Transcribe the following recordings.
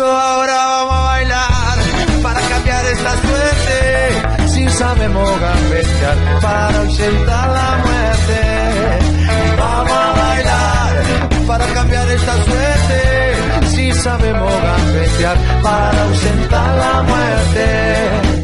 Eso ahora vamos a bailar para cambiar esta suerte. Si sabemos gambetear para ausentar la muerte. Vamos a bailar para cambiar esta suerte. Si sabemos gambetear para ausentar la muerte.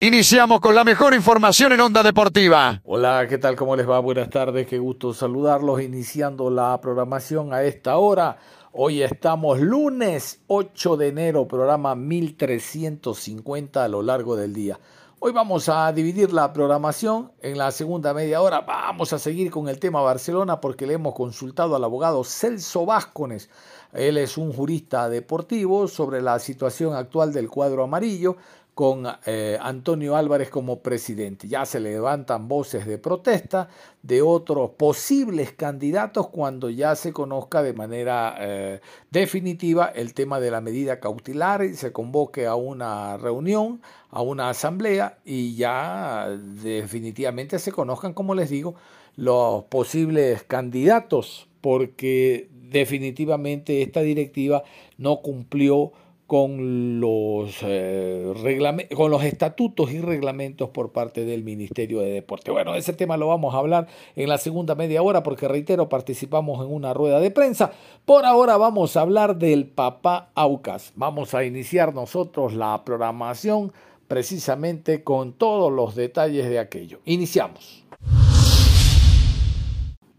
Iniciamos con la mejor información en Onda Deportiva. Hola, ¿qué tal? ¿Cómo les va? Buenas tardes, qué gusto saludarlos. Iniciando la programación a esta hora. Hoy estamos lunes 8 de enero, programa 1350 a lo largo del día. Hoy vamos a dividir la programación en la segunda media hora. Vamos a seguir con el tema Barcelona porque le hemos consultado al abogado Celso Vázquez. Él es un jurista deportivo sobre la situación actual del cuadro amarillo con eh, Antonio Álvarez como presidente. Ya se levantan voces de protesta de otros posibles candidatos cuando ya se conozca de manera eh, definitiva el tema de la medida cautelar y se convoque a una reunión, a una asamblea y ya definitivamente se conozcan, como les digo, los posibles candidatos porque definitivamente esta directiva no cumplió con los, eh, con los estatutos y reglamentos por parte del Ministerio de Deporte. Bueno, ese tema lo vamos a hablar en la segunda media hora porque, reitero, participamos en una rueda de prensa. Por ahora vamos a hablar del papá Aucas. Vamos a iniciar nosotros la programación precisamente con todos los detalles de aquello. Iniciamos.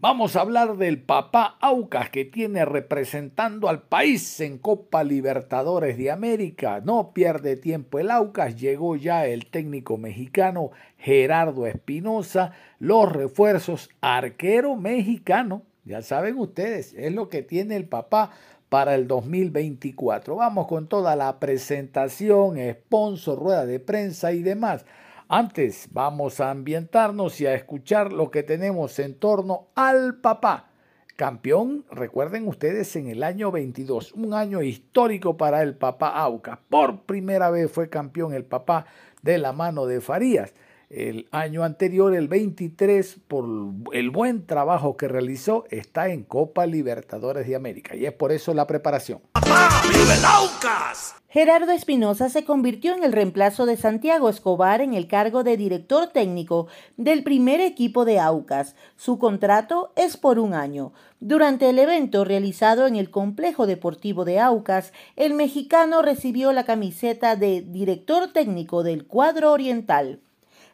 Vamos a hablar del papá Aucas que tiene representando al país en Copa Libertadores de América. No pierde tiempo el Aucas, llegó ya el técnico mexicano Gerardo Espinosa, los refuerzos arquero mexicano. Ya saben ustedes, es lo que tiene el papá para el 2024. Vamos con toda la presentación, sponsor, rueda de prensa y demás. Antes vamos a ambientarnos y a escuchar lo que tenemos en torno al papá. Campeón, recuerden ustedes, en el año 22, un año histórico para el papá Auca. Por primera vez fue campeón el papá de la mano de Farías. El año anterior, el 23, por el buen trabajo que realizó, está en Copa Libertadores de América. Y es por eso la preparación. Gerardo Espinosa se convirtió en el reemplazo de Santiago Escobar en el cargo de director técnico del primer equipo de Aucas. Su contrato es por un año. Durante el evento realizado en el complejo deportivo de Aucas, el mexicano recibió la camiseta de director técnico del cuadro oriental.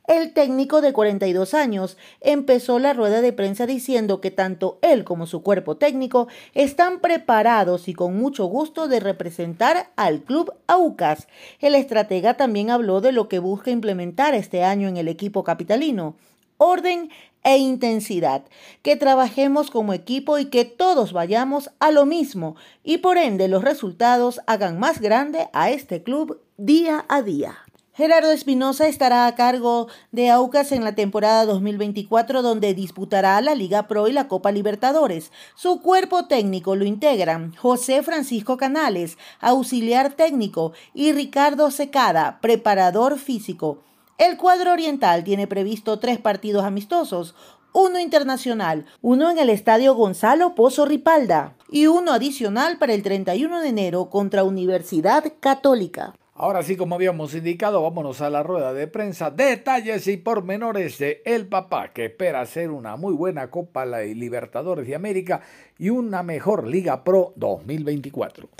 El técnico de 42 años empezó la rueda de prensa diciendo que tanto él como su cuerpo técnico están preparados y con mucho gusto de representar al club Aucas. El estratega también habló de lo que busca implementar este año en el equipo capitalino. Orden e intensidad, que trabajemos como equipo y que todos vayamos a lo mismo y por ende los resultados hagan más grande a este club día a día. Gerardo Espinosa estará a cargo de Aucas en la temporada 2024 donde disputará la Liga Pro y la Copa Libertadores. Su cuerpo técnico lo integran José Francisco Canales, auxiliar técnico, y Ricardo Secada, preparador físico. El cuadro oriental tiene previsto tres partidos amistosos, uno internacional, uno en el Estadio Gonzalo Pozo Ripalda y uno adicional para el 31 de enero contra Universidad Católica. Ahora sí, como habíamos indicado, vámonos a la rueda de prensa. Detalles y pormenores de El Papá, que espera hacer una muy buena Copa Libertadores de América y una mejor Liga Pro 2024.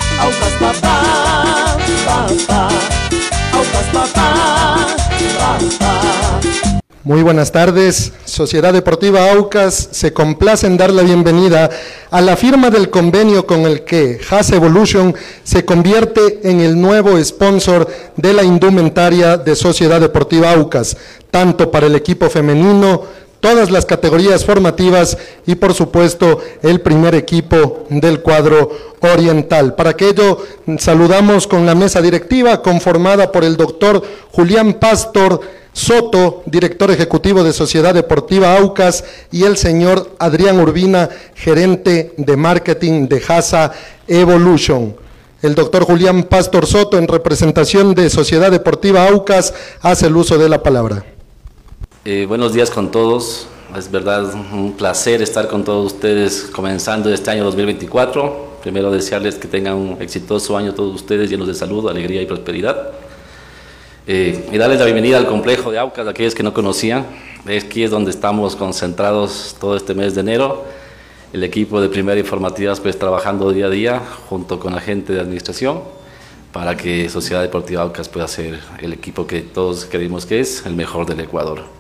Muy buenas tardes. Sociedad Deportiva Aucas se complace en dar la bienvenida a la firma del convenio con el que Has Evolution se convierte en el nuevo sponsor de la indumentaria de Sociedad Deportiva Aucas, tanto para el equipo femenino, todas las categorías formativas y por supuesto el primer equipo del cuadro oriental. Para aquello saludamos con la mesa directiva conformada por el doctor Julián Pastor, Soto, director ejecutivo de Sociedad Deportiva Aucas, y el señor Adrián Urbina, gerente de marketing de Hasa Evolution. El doctor Julián Pastor Soto, en representación de Sociedad Deportiva Aucas, hace el uso de la palabra. Eh, buenos días con todos. Es verdad un placer estar con todos ustedes comenzando este año 2024. Primero desearles que tengan un exitoso año todos ustedes llenos de salud, alegría y prosperidad. Eh, y darles la bienvenida al complejo de Aucas, a aquellos que no conocían. Aquí es donde estamos concentrados todo este mes de enero. El equipo de Primera Informativas pues trabajando día a día junto con la gente de administración para que Sociedad Deportiva Aucas pueda ser el equipo que todos creemos que es el mejor del Ecuador.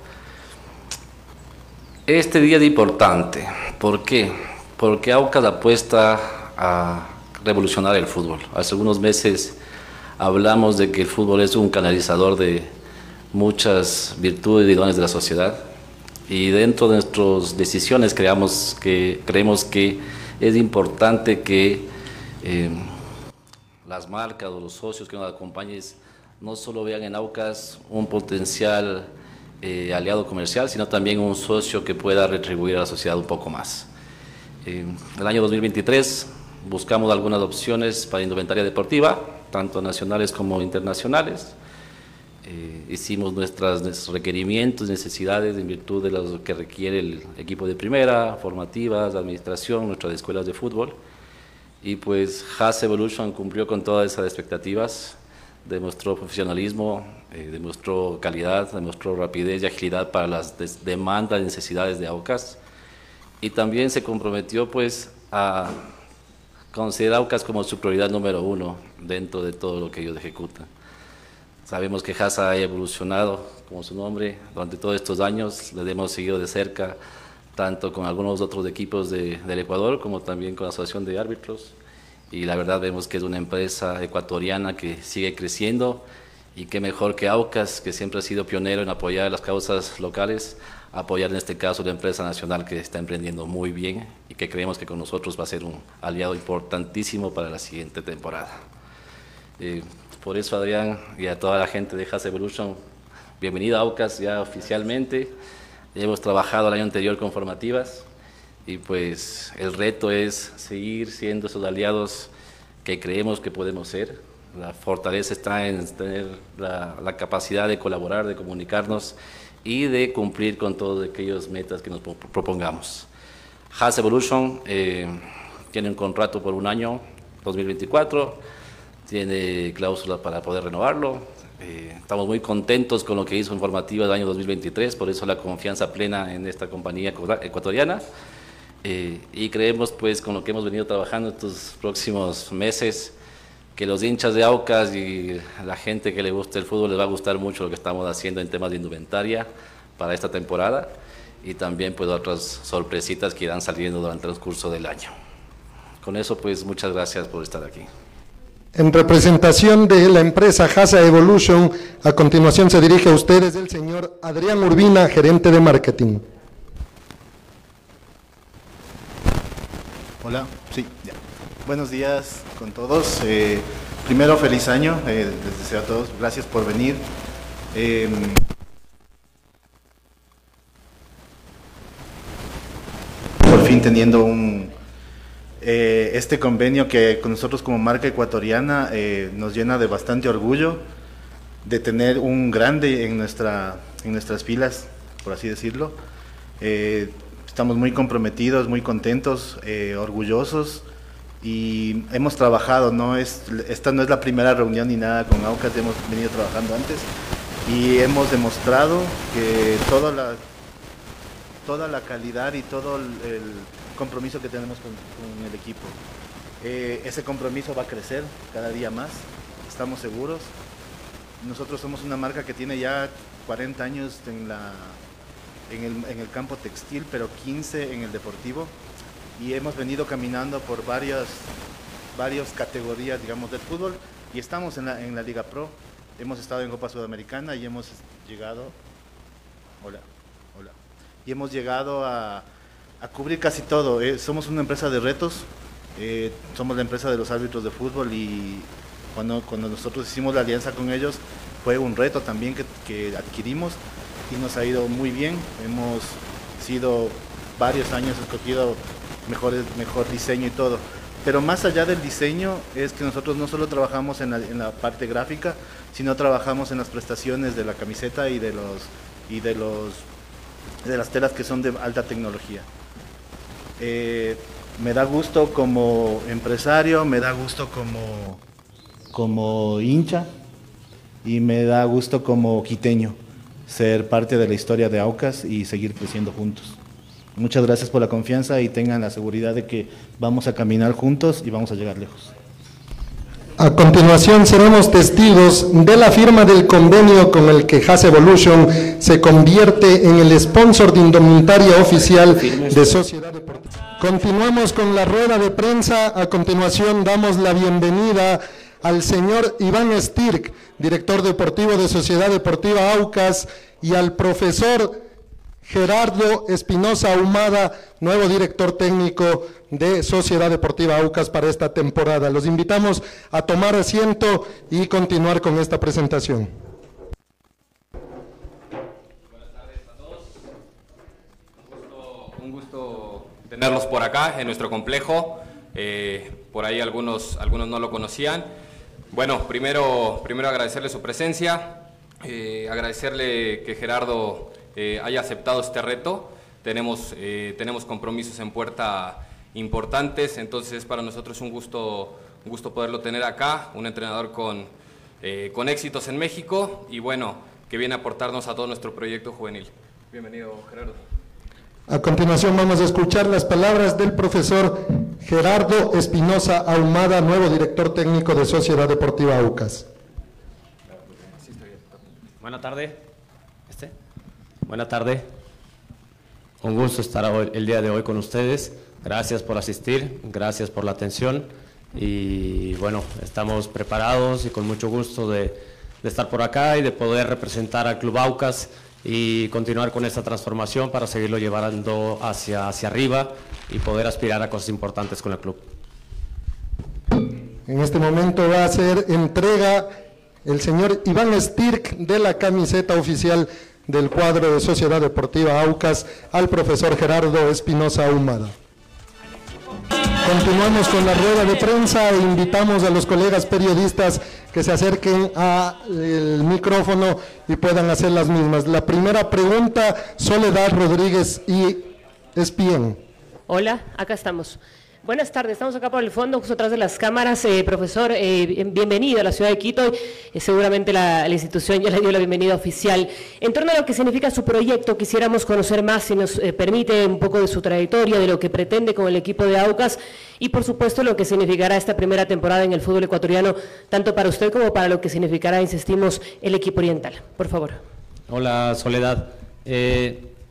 Este día es importante. ¿Por qué? Porque Aucas apuesta a revolucionar el fútbol. Hace algunos meses hablamos de que el fútbol es un canalizador de muchas virtudes y dones de la sociedad y dentro de nuestras decisiones creamos que, creemos que es importante que eh, las marcas o los socios que nos acompañen no solo vean en Aucas un potencial eh, aliado comercial, sino también un socio que pueda retribuir a la sociedad un poco más. En el año 2023 buscamos algunas opciones para indumentaria deportiva, tanto nacionales como internacionales. Eh, hicimos nuestros requerimientos, necesidades en virtud de lo que requiere el equipo de primera, formativas, administración, nuestras escuelas de fútbol. Y pues Has Evolution cumplió con todas esas expectativas, demostró profesionalismo, eh, demostró calidad, demostró rapidez y agilidad para las demandas y necesidades de AUCAS. Y también se comprometió pues a considera Aucas como su prioridad número uno dentro de todo lo que ellos ejecutan. Sabemos que Hasa ha evolucionado, como su nombre, durante todos estos años, le hemos seguido de cerca, tanto con algunos otros equipos de, del Ecuador como también con la Asociación de Árbitros. Y la verdad vemos que es una empresa ecuatoriana que sigue creciendo y que mejor que Aucas, que siempre ha sido pionero en apoyar las causas locales, apoyar en este caso la empresa nacional que está emprendiendo muy bien y que creemos que con nosotros va a ser un aliado importantísimo para la siguiente temporada. Eh, por eso, Adrián, y a toda la gente de Has Evolution, bienvenida a Aucas ya oficialmente. Hemos trabajado el año anterior con formativas y pues el reto es seguir siendo esos aliados que creemos que podemos ser. La fortaleza está en tener la, capacidad de colaborar, de comunicarnos y de cumplir con todos aquellos metas que nos propongamos. Has Evolution eh, tiene un contrato por un año, 2024, tiene cláusulas para poder renovarlo. Eh, estamos muy contentos con lo que hizo en formativa del año 2023, por eso la confianza plena en esta compañía ecuatoriana. Eh, y creemos, pues, con lo que hemos venido trabajando estos próximos meses, que los hinchas de Aucas y la gente que le gusta el fútbol les va a gustar mucho lo que estamos haciendo en temas de indumentaria para esta temporada y también pues otras sorpresitas que irán saliendo durante el curso del año. Con eso pues muchas gracias por estar aquí. En representación de la empresa Hasa Evolution, a continuación se dirige a ustedes el señor Adrián Urbina, gerente de marketing. Hola, sí, ya. Buenos días con todos. Eh, primero, feliz año. Eh, les deseo a todos. Gracias por venir. Eh, por fin teniendo un, eh, este convenio que con nosotros como marca ecuatoriana nos llena de bastante orgullo de tener un grande en, nuestra, en nuestras filas, por así decirlo. Eh, estamos muy comprometidos, muy contentos, orgullosos y hemos trabajado, ¿no? Es, esta no es la primera reunión ni nada con AUCAS, hemos venido trabajando antes y hemos demostrado que toda la, toda la calidad y todo el, compromiso que tenemos con, el equipo. Eh, ese compromiso va a crecer cada día más, estamos seguros. Nosotros somos una marca que tiene ya 40 años en la, en el, en el campo textil, pero 15 en el deportivo. Y hemos venido caminando por varias, varias categorías, digamos, del fútbol. Y estamos en la, en la Liga Pro. Hemos estado en Copa Sudamericana y hemos llegado... Hola, hola. Y hemos llegado a, a cubrir casi todo. Eh, somos una empresa de retos. Eh, somos la empresa de los árbitros de fútbol y cuando, cuando nosotros hicimos la alianza con ellos fue un reto también que, que adquirimos y nos ha ido muy bien. Hemos sido varios años escogido mejor, mejor diseño y todo. Pero más allá del diseño es que nosotros no solo trabajamos en la, en la, parte gráfica, sino trabajamos en las prestaciones de la camiseta y de los y de los de las telas que son de alta tecnología. Eh, me da gusto como empresario, me da gusto como, como hincha y me da gusto como quiteño ser parte de la historia de Aucas y seguir creciendo juntos. Muchas gracias por la confianza y tengan la seguridad de que vamos a caminar juntos y vamos a llegar lejos. A continuación seremos testigos de la firma del convenio con el que Has Evolution se convierte en el sponsor de indumentaria oficial de Sociedad Deportiva. Continuamos con la rueda de prensa. A continuación damos la bienvenida al señor Iván Stirk, director deportivo de Sociedad Deportiva Aucas, y al profesor Gerardo Espinosa Ahumada, nuevo director técnico de Sociedad Deportiva Aucas para esta temporada. Los invitamos a tomar asiento y continuar con esta presentación. Buenas tardes a todos. Un gusto, tenerlos por acá en nuestro complejo. Eh, por ahí algunos, algunos no lo conocían. Bueno, primero, primero agradecerle su presencia, eh, agradecerle que Gerardo eh, haya aceptado este reto. Tenemos, eh, tenemos compromisos en puerta importantes, entonces para nosotros es un gusto, un gusto poderlo tener acá, un entrenador con, con éxitos en México y bueno, que viene a aportarnos a todo nuestro proyecto juvenil. Bienvenido, Gerardo. A continuación vamos a escuchar las palabras del profesor Gerardo Espinosa Ahumada, nuevo director técnico de Sociedad Deportiva UCAS. Buenas tardes. ¿Este? Buenas tardes. Un gusto estar hoy, el día de hoy con ustedes. Gracias por asistir, gracias por la atención y bueno, estamos preparados y con mucho gusto de, de estar por acá y de poder representar al Club Aucas y continuar con esta transformación para seguirlo llevando hacia, hacia arriba y poder aspirar a cosas importantes con el club. En este momento va a ser entrega el señor Iván Stirk de la camiseta oficial del cuadro de Sociedad Deportiva Aucas al profesor Gerardo Espinosa Ahumada. Continuamos con la rueda de prensa e invitamos a los colegas periodistas que se acerquen al micrófono y puedan hacer las mismas. La primera pregunta, Soledad Rodríguez y Espien. Hola, acá estamos. Buenas tardes, estamos acá por el fondo, justo atrás de las cámaras. Eh, profesor, eh, bienvenido a la ciudad de Quito. Eh, seguramente la, la, institución ya le dio la bienvenida oficial. En torno a lo que significa su proyecto, quisiéramos conocer más, si nos eh, permite, un poco de su trayectoria, de lo que pretende con el equipo de Aucas y, por supuesto, lo que significará esta primera temporada en el fútbol ecuatoriano, tanto para usted como para lo que significará, insistimos, el equipo oriental. Por favor. Hola, Soledad.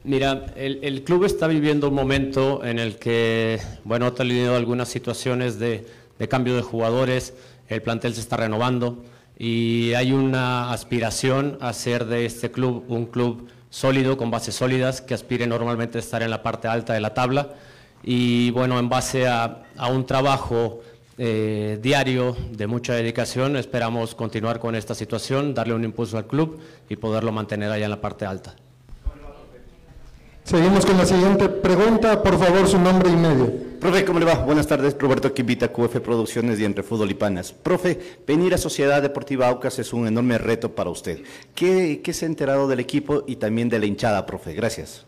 Mira, el, el, club está viviendo un momento en el que, bueno, ha tenido algunas situaciones de, cambio de jugadores, el plantel se está renovando y hay una aspiración a ser de este club un club sólido, con bases sólidas, que aspire normalmente a estar en la parte alta de la tabla y, bueno, en base a, a un trabajo eh, diario de mucha dedicación, esperamos continuar con esta situación, darle un impulso al club y poderlo mantener allá en la parte alta. Seguimos con la siguiente pregunta. Por favor, su nombre y medio. Profe, ¿cómo le va? Buenas tardes. Roberto Quivita, QF Producciones y Entre Fútbol y Panas. Profe, venir a Sociedad Deportiva Aucas es un enorme reto para usted. ¿Qué, ¿Qué, se ha enterado del equipo y también de la hinchada, profe? Gracias.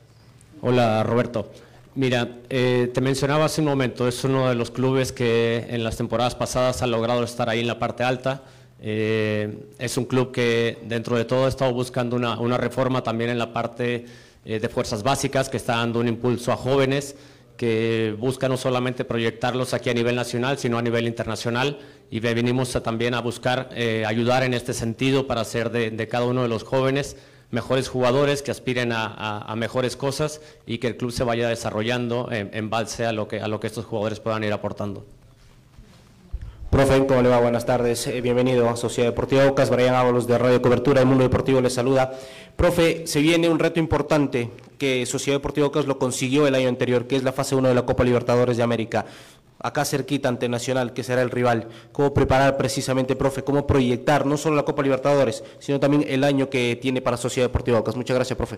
Hola, Roberto. Mira, eh, te mencionaba hace un momento, es uno de los clubes que en las temporadas pasadas ha logrado estar ahí en la parte alta. Eh, es un club que dentro de todo ha estado buscando una, una reforma también en la parte eh, de fuerzas básicas que está dando un impulso a jóvenes que busca no solamente proyectarlos aquí a nivel nacional, sino a nivel internacional y venimos también a buscar eh, ayudar en este sentido para hacer de, cada uno de los jóvenes mejores jugadores que aspiren a, mejores cosas y que el club se vaya desarrollando en, base a lo, que, a lo que estos jugadores puedan ir aportando. Profe, ¿cómo le va? Buenas tardes. Eh, bienvenido a Sociedad Deportiva Ocas. Brian Ábalos de Radio Cobertura del Mundo Deportivo le saluda. Profe, se viene un reto importante que Sociedad Deportiva Ocas lo consiguió el año anterior, que es la fase 1 de la Copa Libertadores de América. Acá cerquita ante Nacional, que será el rival. ¿Cómo preparar precisamente, profe? ¿Cómo proyectar no solo la Copa Libertadores, sino también el año que tiene para Sociedad Deportiva Ocas? Muchas gracias, profe.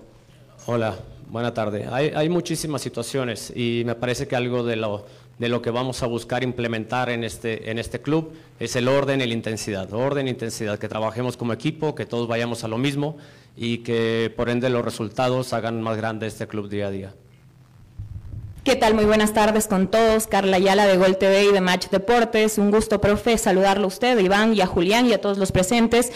Hola, buena tarde. Hay, muchísimas situaciones y me parece que algo de lo de lo que vamos a buscar implementar en este, en este club es el orden y la intensidad. Orden e intensidad, que trabajemos como equipo, que todos vayamos a lo mismo y que por ende los resultados hagan más grande este club día a día. ¿Qué tal? Muy buenas tardes con todos. Carla Ayala de Gol TV y de Match Deportes. Un gusto, profe, saludarlo a usted, Iván y a Julián y a todos los presentes.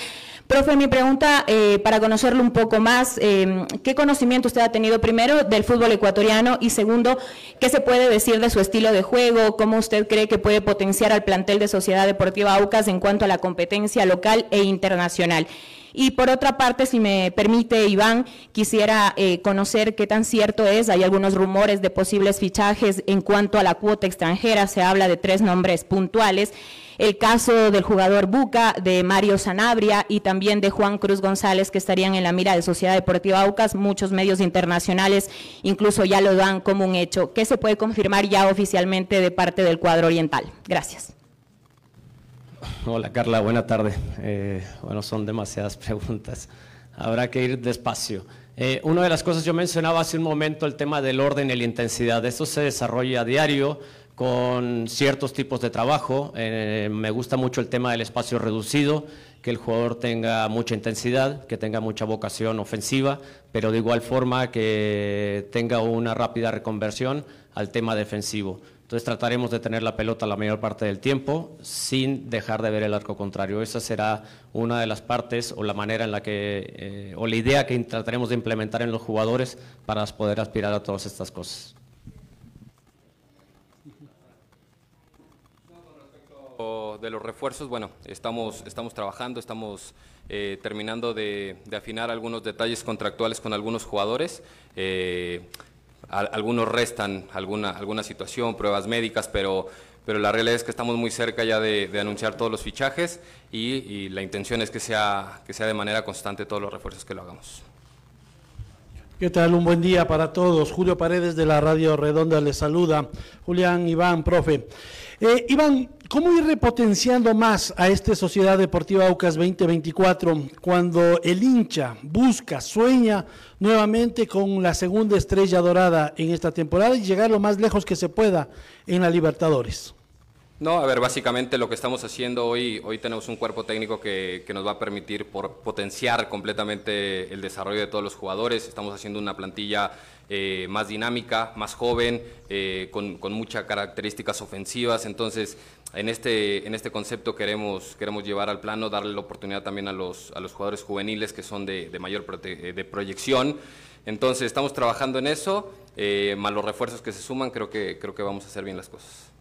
Profe, mi pregunta eh, para conocerlo un poco más, eh, ¿qué conocimiento usted ha tenido primero del fútbol ecuatoriano y segundo, qué se puede decir de su estilo de juego, cómo usted cree que puede potenciar al plantel de Sociedad Deportiva Aucas en cuanto a la competencia local e internacional? Y por otra parte, si me permite, Iván, quisiera eh, conocer qué tan cierto es. Hay algunos rumores de posibles fichajes en cuanto a la cuota extranjera. Se habla de tres nombres puntuales el caso del jugador Buca, de Mario Sanabria y también de Juan Cruz González, que estarían en la mira de Sociedad Deportiva Aucas. Muchos medios internacionales incluso ya lo dan como un hecho. ¿Qué se puede confirmar ya oficialmente de parte del cuadro oriental? Gracias. Hola Carla, buena tarde. Eh, bueno, son demasiadas preguntas. Habrá que ir despacio. Eh, una de las cosas yo mencionaba hace un momento el tema del orden y la intensidad. Esto se desarrolla a diario con ciertos tipos de trabajo. Eh, me gusta mucho el tema del espacio reducido, que el jugador tenga mucha intensidad, que tenga mucha vocación ofensiva, pero de igual forma que tenga una rápida reconversión al tema defensivo. Entonces trataremos de tener la pelota la mayor parte del tiempo sin dejar de ver el arco contrario. Esa será una de las partes o la manera en la que, eh, o la idea que trataremos de implementar en los jugadores para poder aspirar a todas estas cosas. de los refuerzos, bueno, estamos, estamos trabajando, estamos eh, terminando de, afinar algunos detalles contractuales con algunos jugadores. Eh, algunos restan alguna, alguna situación, pruebas médicas, pero, pero la realidad es que estamos muy cerca ya de, anunciar todos los fichajes y, y, la intención es que sea, que sea de manera constante todos los refuerzos que lo hagamos. ¿Qué tal? Un buen día para todos. Julio Paredes de la Radio Redonda les saluda. Julián, Iván, profe. Eh, Iván, ¿cómo ir repotenciando más a esta Sociedad Deportiva Aucas 2024 cuando el hincha busca, sueña nuevamente con la segunda estrella dorada en esta temporada y llegar lo más lejos que se pueda en la Libertadores? No, a ver, básicamente lo que estamos haciendo hoy, hoy tenemos un cuerpo técnico que, nos va a permitir por potenciar completamente el desarrollo de todos los jugadores. Estamos haciendo una plantilla eh, más dinámica, más joven, eh, con, con, muchas características ofensivas. Entonces, en este, en este concepto queremos, queremos llevar al plano, darle la oportunidad también a los, a los jugadores juveniles que son de, de mayor de proyección. Entonces, estamos trabajando en eso, eh, más los refuerzos que se suman, creo que, creo que vamos a hacer bien las cosas.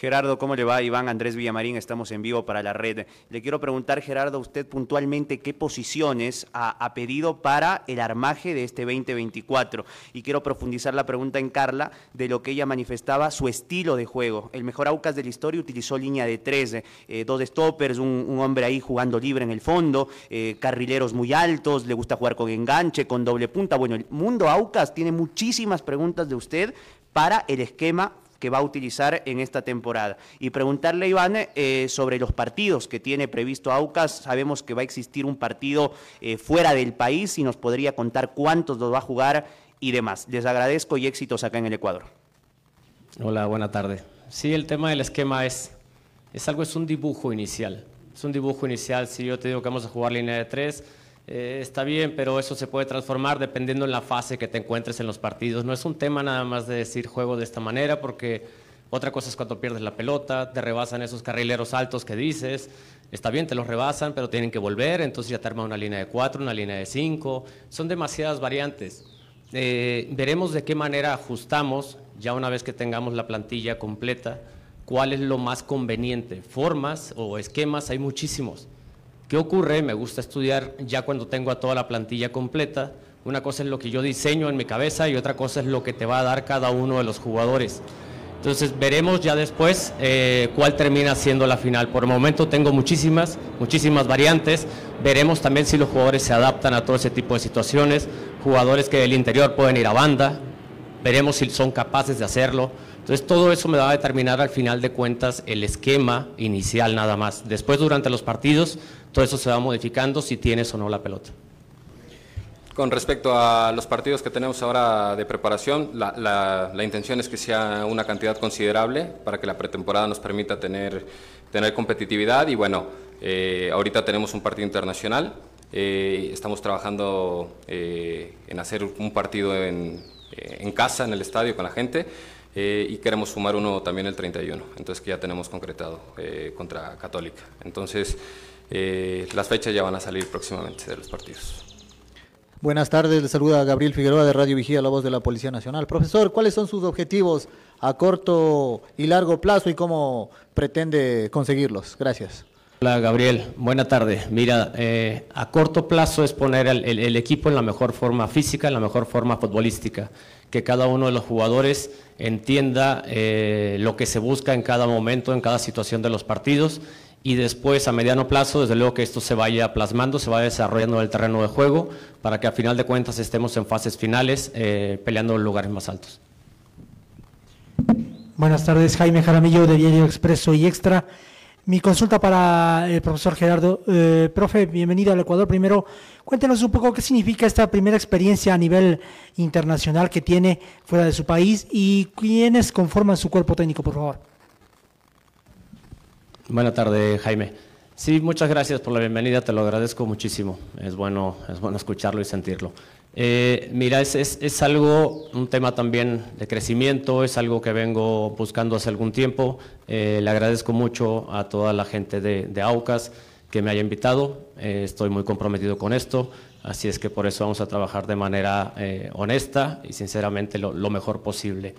Gerardo, ¿cómo le va? Iván Andrés Villamarín, estamos en vivo para la red. Le quiero preguntar, Gerardo, usted puntualmente qué posiciones ha, pedido para el armaje de este 2024. Y quiero profundizar la pregunta en Carla de lo que ella manifestaba, su estilo de juego. El mejor Aucas de la historia utilizó línea de tres, eh, dos stoppers, un, hombre ahí jugando libre en el fondo, eh, carrileros muy altos, le gusta jugar con enganche, con doble punta. Bueno, el mundo Aucas tiene muchísimas preguntas de usted para el esquema que va a utilizar en esta temporada. Y preguntarle Iván eh, sobre los partidos que tiene previsto Aucas. Sabemos que va a existir un partido eh, fuera del país y nos podría contar cuántos los va a jugar y demás. Les agradezco y éxitos acá en el Ecuador. Hola, buena tarde. Sí, el tema del esquema es, es algo, es un dibujo inicial. Es un dibujo inicial. Si yo te digo que vamos a jugar línea de tres, eh, está bien, pero eso se puede transformar dependiendo en la fase que te encuentres en los partidos. No es un tema nada más de decir juego de esta manera, porque otra cosa es cuando pierdes la pelota, te rebasan esos carrileros altos que dices. Está bien, te los rebasan, pero tienen que volver, entonces ya te arma una línea de cuatro, una línea de cinco. Son demasiadas variantes. Eh, veremos de qué manera ajustamos, ya una vez que tengamos la plantilla completa, cuál es lo más conveniente. Formas o esquemas hay muchísimos ¿Qué ocurre? Me gusta estudiar ya cuando tengo a toda la plantilla completa. Una cosa es lo que yo diseño en mi cabeza y otra cosa es lo que te va a dar cada uno de los jugadores. Entonces veremos ya después eh, cuál termina siendo la final. Por el momento tengo muchísimas, muchísimas variantes. Veremos también si los jugadores se adaptan a todo ese tipo de situaciones. Jugadores que del interior pueden ir a banda. Veremos si son capaces de hacerlo. Entonces todo eso me va a determinar al final de cuentas el esquema inicial nada más. Después durante los partidos todo eso se va modificando si tienes o no la pelota. Con respecto a los partidos que tenemos ahora de preparación, la, intención es que sea una cantidad considerable para que la pretemporada nos permita tener, tener competitividad y bueno, eh, ahorita tenemos un partido internacional, eh, estamos trabajando eh, en hacer un partido en, en, casa, en el estadio con la gente y queremos sumar uno también el 31, entonces que ya tenemos concretado contra Católica. Entonces las fechas ya van a salir próximamente de los partidos. Buenas tardes, le saluda Gabriel Figueroa de Radio Vigía, la voz de la Policía Nacional. Profesor, ¿cuáles son sus objetivos a corto y largo plazo y cómo pretende conseguirlos? Gracias. Hola Gabriel, buena tarde. Mira, eh, a corto plazo es poner el, equipo en la mejor forma física, en la mejor forma futbolística, que cada uno de los jugadores entienda eh, lo que se busca en cada momento, en cada situación de los partidos y después a mediano plazo, desde luego que esto se vaya plasmando, se vaya desarrollando en el terreno de juego para que a final de cuentas estemos en fases finales eh, peleando lugares más altos. Buenas tardes, Jaime Jaramillo de Diario Expreso y Extra. Mi consulta para el profesor Gerardo. Eh, profe, bienvenido al Ecuador. Primero, cuéntenos un poco qué significa esta primera experiencia a nivel internacional que tiene fuera de su país y quiénes conforman su cuerpo técnico, por favor. Buenas tardes, Jaime. Sí, muchas gracias por la bienvenida, te lo agradezco muchísimo. Es bueno, es bueno escucharlo y sentirlo. Eh, mira, es, es, algo, un tema también de crecimiento, es algo que vengo buscando hace algún tiempo. Eh, le agradezco mucho a toda la gente de, AUCAS que me haya invitado. Eh, estoy muy comprometido con esto, así es que por eso vamos a trabajar de manera honesta y sinceramente lo, lo mejor posible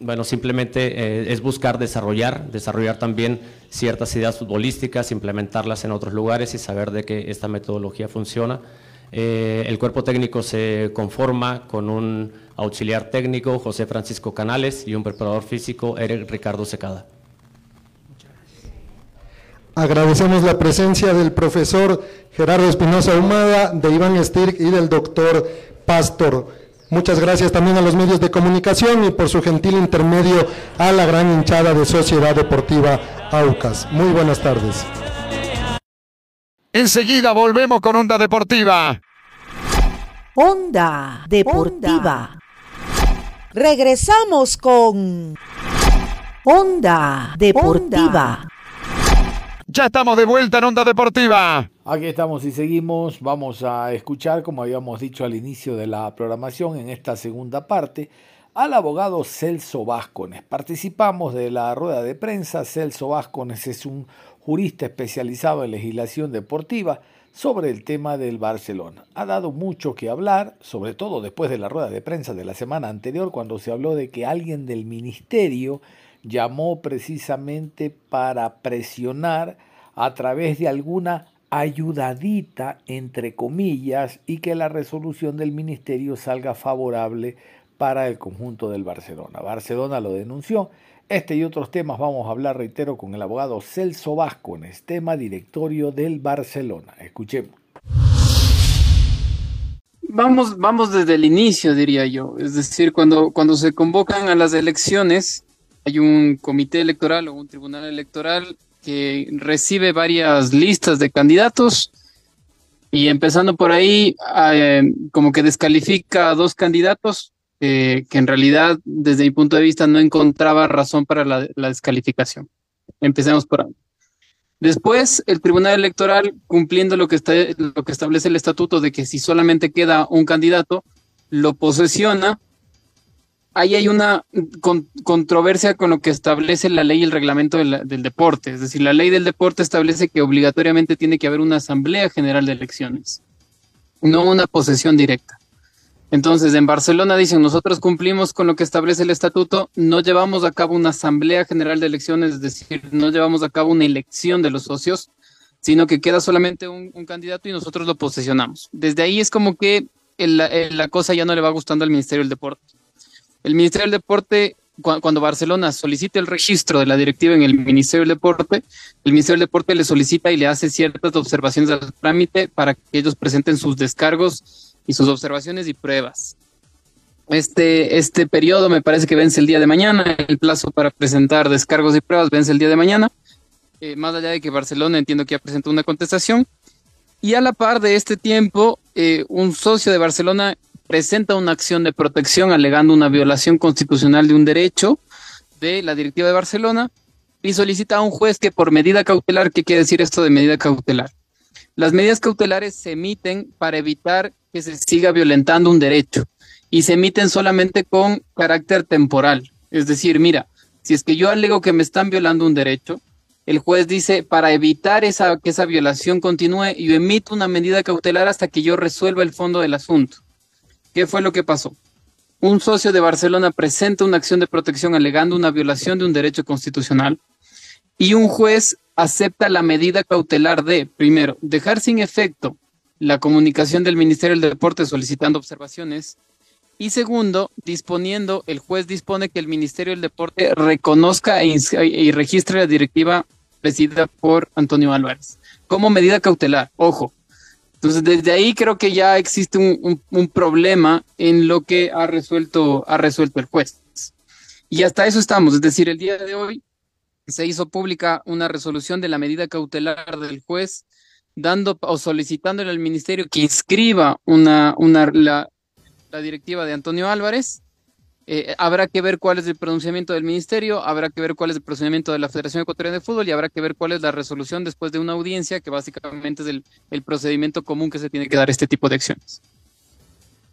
bueno, simplemente eh, es buscar desarrollar, desarrollar también ciertas ideas futbolísticas, implementarlas en otros lugares y saber de que esta metodología funciona. Eh, el cuerpo técnico se conforma con un auxiliar técnico, José Francisco Canales, y un preparador físico, Eric Ricardo Secada. Agradecemos la presencia del profesor Gerardo Espinosa Humada, de Iván Stirk y del doctor Pastor. Muchas gracias también a los medios de comunicación y por su gentil intermedio a la gran hinchada de Sociedad Deportiva Aucas. Muy buenas tardes. Enseguida volvemos con Onda Deportiva. Onda Deportiva. Regresamos con Onda Deportiva. Ya estamos de vuelta en Onda Deportiva. Aquí estamos y seguimos. Vamos a escuchar, como habíamos dicho al inicio de la programación, en esta segunda parte, al abogado Celso Vázquez. Participamos de la rueda de prensa. Celso Vázquez es un jurista especializado en legislación deportiva sobre el tema del Barcelona. Ha dado mucho que hablar, sobre todo después de la rueda de prensa de la semana anterior, cuando se habló de que alguien del ministerio llamó precisamente para presionar a través de alguna ayudadita, entre comillas, y que la resolución del ministerio salga favorable para el conjunto del Barcelona. Barcelona lo denunció. Este y otros temas vamos a hablar, reitero, con el abogado Celso Vázquez, tema directorio del Barcelona. Escuchemos. Vamos, vamos desde el inicio, diría yo. Es decir, cuando, cuando se convocan a las elecciones, hay un comité electoral o un tribunal electoral que recibe varias listas de candidatos y empezando por ahí, eh, como que descalifica a dos candidatos eh, que en realidad, desde mi punto de vista, no encontraba razón para la, descalificación. Empecemos por ahí. Después, el Tribunal Electoral, cumpliendo lo que, está, lo que establece el estatuto de que si solamente queda un candidato, lo posesiona ahí hay una controversia con lo que establece la ley y el reglamento del deporte. Es decir, la ley del deporte establece que obligatoriamente tiene que haber una asamblea general de elecciones, no una posesión directa. Entonces, en Barcelona dicen, nosotros cumplimos con lo que establece el estatuto, no llevamos a cabo una asamblea general de elecciones, es decir, no llevamos a cabo una elección de los socios, sino que queda solamente un, candidato y nosotros lo posesionamos. Desde ahí es como que la cosa ya no le va gustando al Ministerio del Deporte. El Ministerio del Deporte, cuando Barcelona solicita el registro de la directiva en el Ministerio del Deporte, el Ministerio del Deporte le solicita y le hace ciertas observaciones al trámite para que ellos presenten sus descargos y sus observaciones y pruebas. Este, este periodo me parece que vence el día de mañana, el plazo para presentar descargos y pruebas vence el día de mañana, eh, más allá de que Barcelona entiendo que ya presentó una contestación. Y a la par de este tiempo, eh, un socio de Barcelona presenta una acción de protección alegando una violación constitucional de un derecho de la directiva de Barcelona y solicita a un juez que por medida cautelar, ¿qué quiere decir esto de medida cautelar? Las medidas cautelares se emiten para evitar que se siga violentando un derecho y se emiten solamente con carácter temporal. Es decir, mira, si es que yo alego que me están violando un derecho, el juez dice, para evitar esa, que esa violación continúe, yo emito una medida cautelar hasta que yo resuelva el fondo del asunto. ¿Qué fue lo que pasó? Un socio de Barcelona presenta una acción de protección alegando una violación de un derecho constitucional y un juez acepta la medida cautelar de, primero, dejar sin efecto la comunicación del Ministerio del Deporte solicitando observaciones y segundo, disponiendo, el juez dispone que el Ministerio del Deporte reconozca e y registre la directiva presidida por Antonio Álvarez como medida cautelar. Ojo, entonces, desde ahí creo que ya existe un, problema en lo que ha resuelto, ha resuelto el juez. Y hasta eso estamos. Es decir, el día de hoy se hizo pública una resolución de la medida cautelar del juez, dando o solicitándole al ministerio que inscriba una, una, la, la directiva de Antonio Álvarez eh, habrá que ver cuál es el pronunciamiento del ministerio, habrá que ver cuál es el pronunciamiento de la Federación Ecuatoriana de Fútbol y habrá que ver cuál es la resolución después de una audiencia, que básicamente es el, procedimiento común que se tiene que dar este tipo de acciones.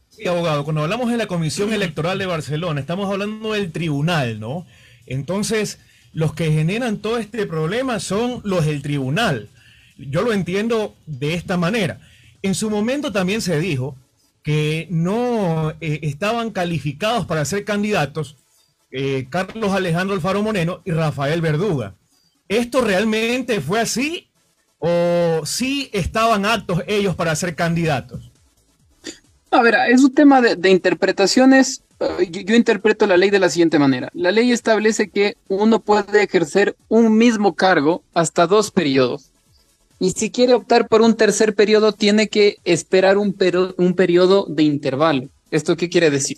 Sí, abogado, cuando hablamos de la Comisión Electoral de Barcelona, estamos hablando del tribunal, ¿no? Entonces, los que generan todo este problema son los del tribunal. Yo lo entiendo de esta manera. En su momento también se dijo que no eh, estaban calificados para ser candidatos eh, Carlos Alejandro Alfaro Moreno y Rafael Verduga. ¿Esto realmente fue así o sí estaban aptos ellos para ser candidatos? A ver, es un tema de, interpretaciones. Eh, yo, interpreto la ley de la siguiente manera. La ley establece que uno puede ejercer un mismo cargo hasta dos periodos. Y si quiere optar por un tercer periodo, tiene que esperar un, un periodo de intervalo. ¿Esto qué quiere decir?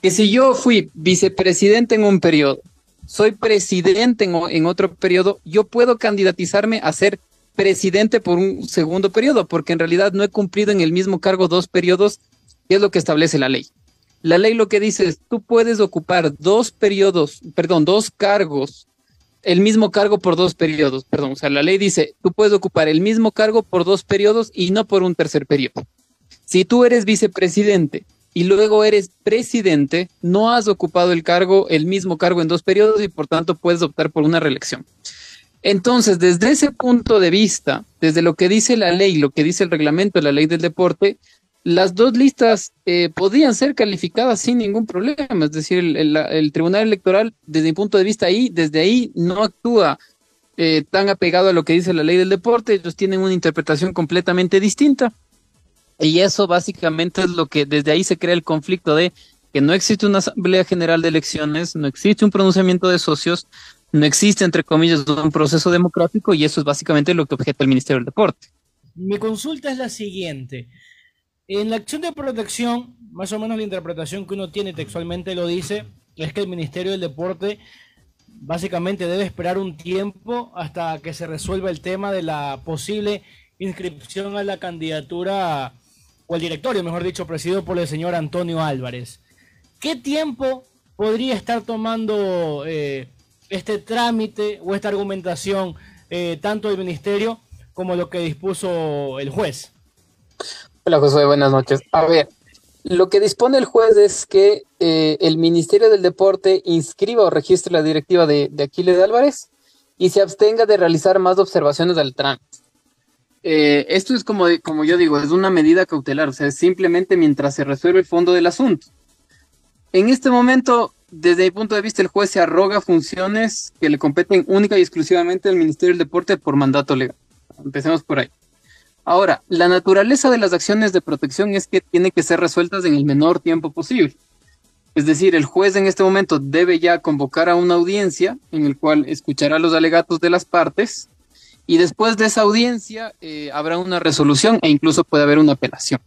Que si yo fui vicepresidente en un periodo, soy presidente en, en otro periodo, yo puedo candidatizarme a ser presidente por un segundo periodo, porque en realidad no he cumplido en el mismo cargo dos periodos, que es lo que establece la ley. La ley lo que dice es, tú puedes ocupar dos periodos, perdón, dos cargos el mismo cargo por dos periodos, perdón, o sea, la ley dice, tú puedes ocupar el mismo cargo por dos periodos y no por un tercer periodo. Si tú eres vicepresidente y luego eres presidente, no has ocupado el cargo, el mismo cargo en dos periodos y por tanto puedes optar por una reelección. Entonces, desde ese punto de vista, desde lo que dice la ley, lo que dice el reglamento de la ley del deporte, las dos listas eh, podían ser calificadas sin ningún problema. Es decir, el, Tribunal Electoral, desde mi punto de vista ahí, desde ahí no actúa eh, tan apegado a lo que dice la ley del deporte. Ellos tienen una interpretación completamente distinta. Y eso básicamente es lo que desde ahí se crea el conflicto de que no existe una Asamblea General de Elecciones, no existe un pronunciamiento de socios, no existe, entre comillas, un proceso democrático y eso es básicamente lo que objeta el Ministerio del Deporte. Mi consulta es la siguiente. En la acción de protección, más o menos la interpretación que uno tiene textualmente lo dice, es que el Ministerio del Deporte básicamente debe esperar un tiempo hasta que se resuelva el tema de la posible inscripción a la candidatura o el directorio, mejor dicho, presidido por el señor Antonio Álvarez. ¿Qué tiempo podría estar tomando eh, este trámite o esta argumentación eh, tanto del ministerio como lo que dispuso el juez? Hola Josué, buenas noches. A ver, lo que dispone el juez es que eh, el Ministerio del Deporte inscriba o registre la directiva de, Aquiles Álvarez y se abstenga de realizar más observaciones al trámite. Eh, esto es como, como yo digo, es una medida cautelar, o sea, simplemente mientras se resuelve el fondo del asunto. En este momento, desde mi punto de vista, el juez se arroga funciones que le competen única y exclusivamente al Ministerio del Deporte por mandato legal. Empecemos por ahí. Ahora, la naturaleza de las acciones de protección es que tiene que ser resueltas en el menor tiempo posible. Es decir, el juez en este momento debe ya convocar a una audiencia en el cual escuchará los alegatos de las partes y después de esa audiencia eh, habrá una resolución e incluso puede haber una apelación.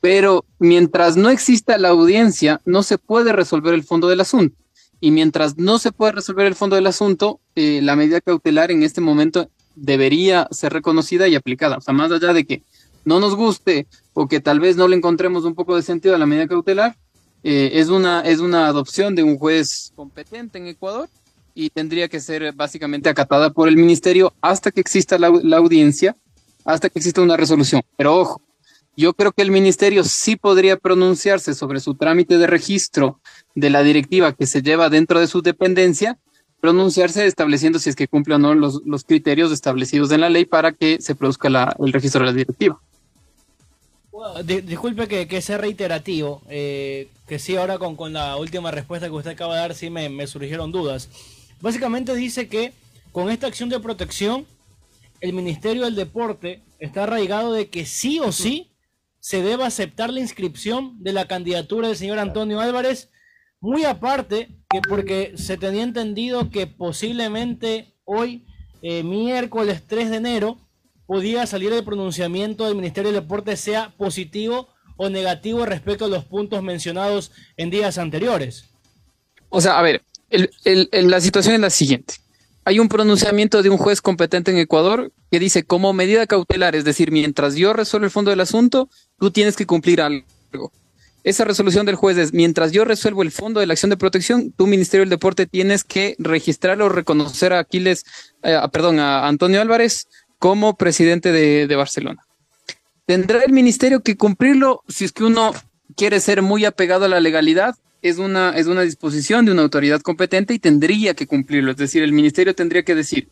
Pero mientras no exista la audiencia, no se puede resolver el fondo del asunto. Y mientras no se puede resolver el fondo del asunto, eh, la medida cautelar en este momento debería ser reconocida y aplicada. O sea, más allá de que no nos guste o que tal vez no le encontremos un poco de sentido a la medida cautelar, eh, es, una, es una adopción de un juez competente en Ecuador y tendría que ser básicamente acatada por el ministerio hasta que exista la, la audiencia, hasta que exista una resolución. Pero ojo, yo creo que el ministerio sí podría pronunciarse sobre su trámite de registro de la directiva que se lleva dentro de su dependencia, pronunciarse estableciendo si es que cumple o no los, los criterios establecidos en la ley para que se produzca la, el registro de la directiva. disculpe que, que, sea reiterativo, eh, que sí, ahora con, con, la última respuesta que usted acaba de dar, sí me, surgieron dudas. Básicamente dice que con esta acción de protección, el Ministerio del Deporte está arraigado de que sí o sí se debe aceptar la inscripción de la candidatura del señor Antonio Álvarez, muy aparte que porque se tenía entendido que posiblemente hoy, eh, miércoles 3 de enero, podía salir el pronunciamiento del Ministerio del Deporte sea positivo o negativo respecto a los puntos mencionados en días anteriores. O sea, a ver, la situación es la siguiente hay un pronunciamiento de un juez competente en Ecuador que dice como medida cautelar, es decir, mientras yo resuelvo el fondo del asunto, tú tienes que cumplir algo. Esa resolución del juez es, mientras yo resuelvo el fondo de la acción de protección, tu Ministerio del Deporte tienes que registrar o reconocer a Aquiles, eh, perdón, a Antonio Álvarez como presidente de, de Barcelona. Tendrá el ministerio que cumplirlo si es que uno quiere ser muy apegado a la legalidad es una, es una disposición de una autoridad competente y tendría que cumplirlo. Es decir, el ministerio tendría que decir,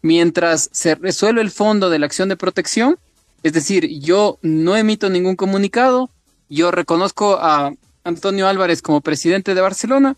mientras se resuelve el fondo de la acción de protección, es decir, yo no emito ningún comunicado, yo reconozco a Antonio Álvarez como presidente de Barcelona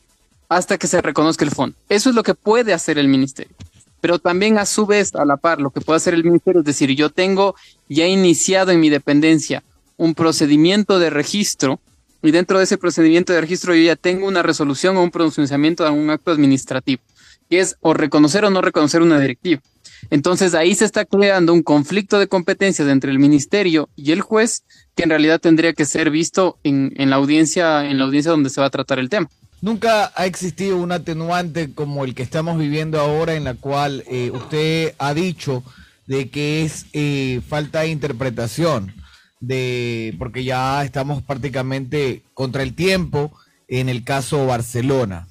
hasta que se reconozca el fondo. Eso es lo que puede hacer el ministerio. Pero también a su vez, a la par, lo que puede hacer el ministerio es decir, yo tengo ya iniciado en mi dependencia un procedimiento de registro y dentro de ese procedimiento de registro yo ya tengo una resolución o un pronunciamiento de un acto administrativo, que es o reconocer o no reconocer una directiva. Entonces ahí se está creando un conflicto de competencias entre el ministerio y el juez que en realidad tendría que ser visto en, la audiencia, en la audiencia donde se va a tratar el tema. Nunca ha existido un atenuante como el que estamos viviendo ahora en la cual eh, usted ha dicho de que es eh, falta de interpretación de porque ya estamos prácticamente contra el tiempo en el caso Barcelona.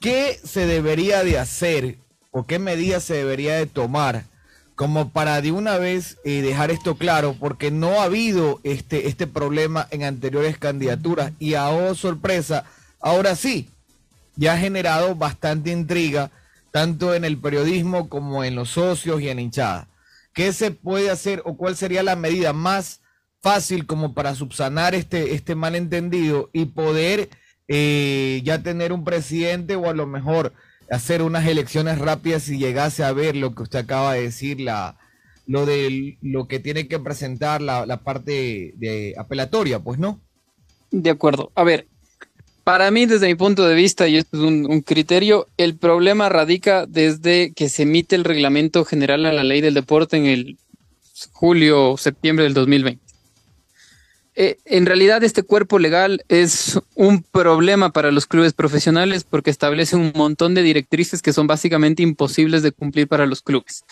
¿Qué se debería de hacer qué medidas se debería de tomar como para de una vez eh, dejar esto claro? Porque no ha habido este, este problema en anteriores candidaturas y a oh, sorpresa, ahora sí, ya ha generado bastante intriga tanto en el periodismo como en los socios y en hinchada. ¿Qué se puede hacer o cuál sería la medida más fácil como para subsanar este, este malentendido y poder eh, ya tener un presidente o a lo mejor hacer unas elecciones rápidas si llegase a ver lo que usted acaba de decir, la, lo de lo que tiene que presentar la, la parte de apelatoria, pues no. De acuerdo. A ver, para mí, desde mi punto de vista, y esto es un, criterio, el problema radica desde que se emite el reglamento general a la ley del deporte en el julio o septiembre del 2020. Eh, en realidad este cuerpo legal es un problema para los clubes profesionales porque establece un montón de directrices que son básicamente imposibles de cumplir para los clubes.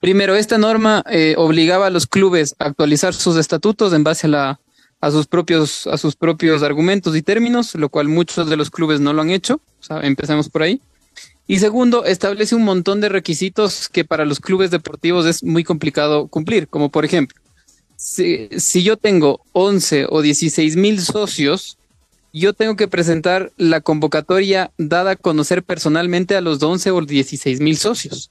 Primero, esta norma eh, obligaba a los clubes a actualizar sus estatutos en base a la a sus propios, argumentos y términos, lo cual muchos de los clubes no lo han hecho. O por ahí. Y segundo, establece un montón de requisitos que para los clubes deportivos es muy complicado cumplir, como por ejemplo, si, yo tengo 11 o 16 mil socios, yo tengo que presentar la convocatoria dada a conocer personalmente a los 11 o 16 mil socios.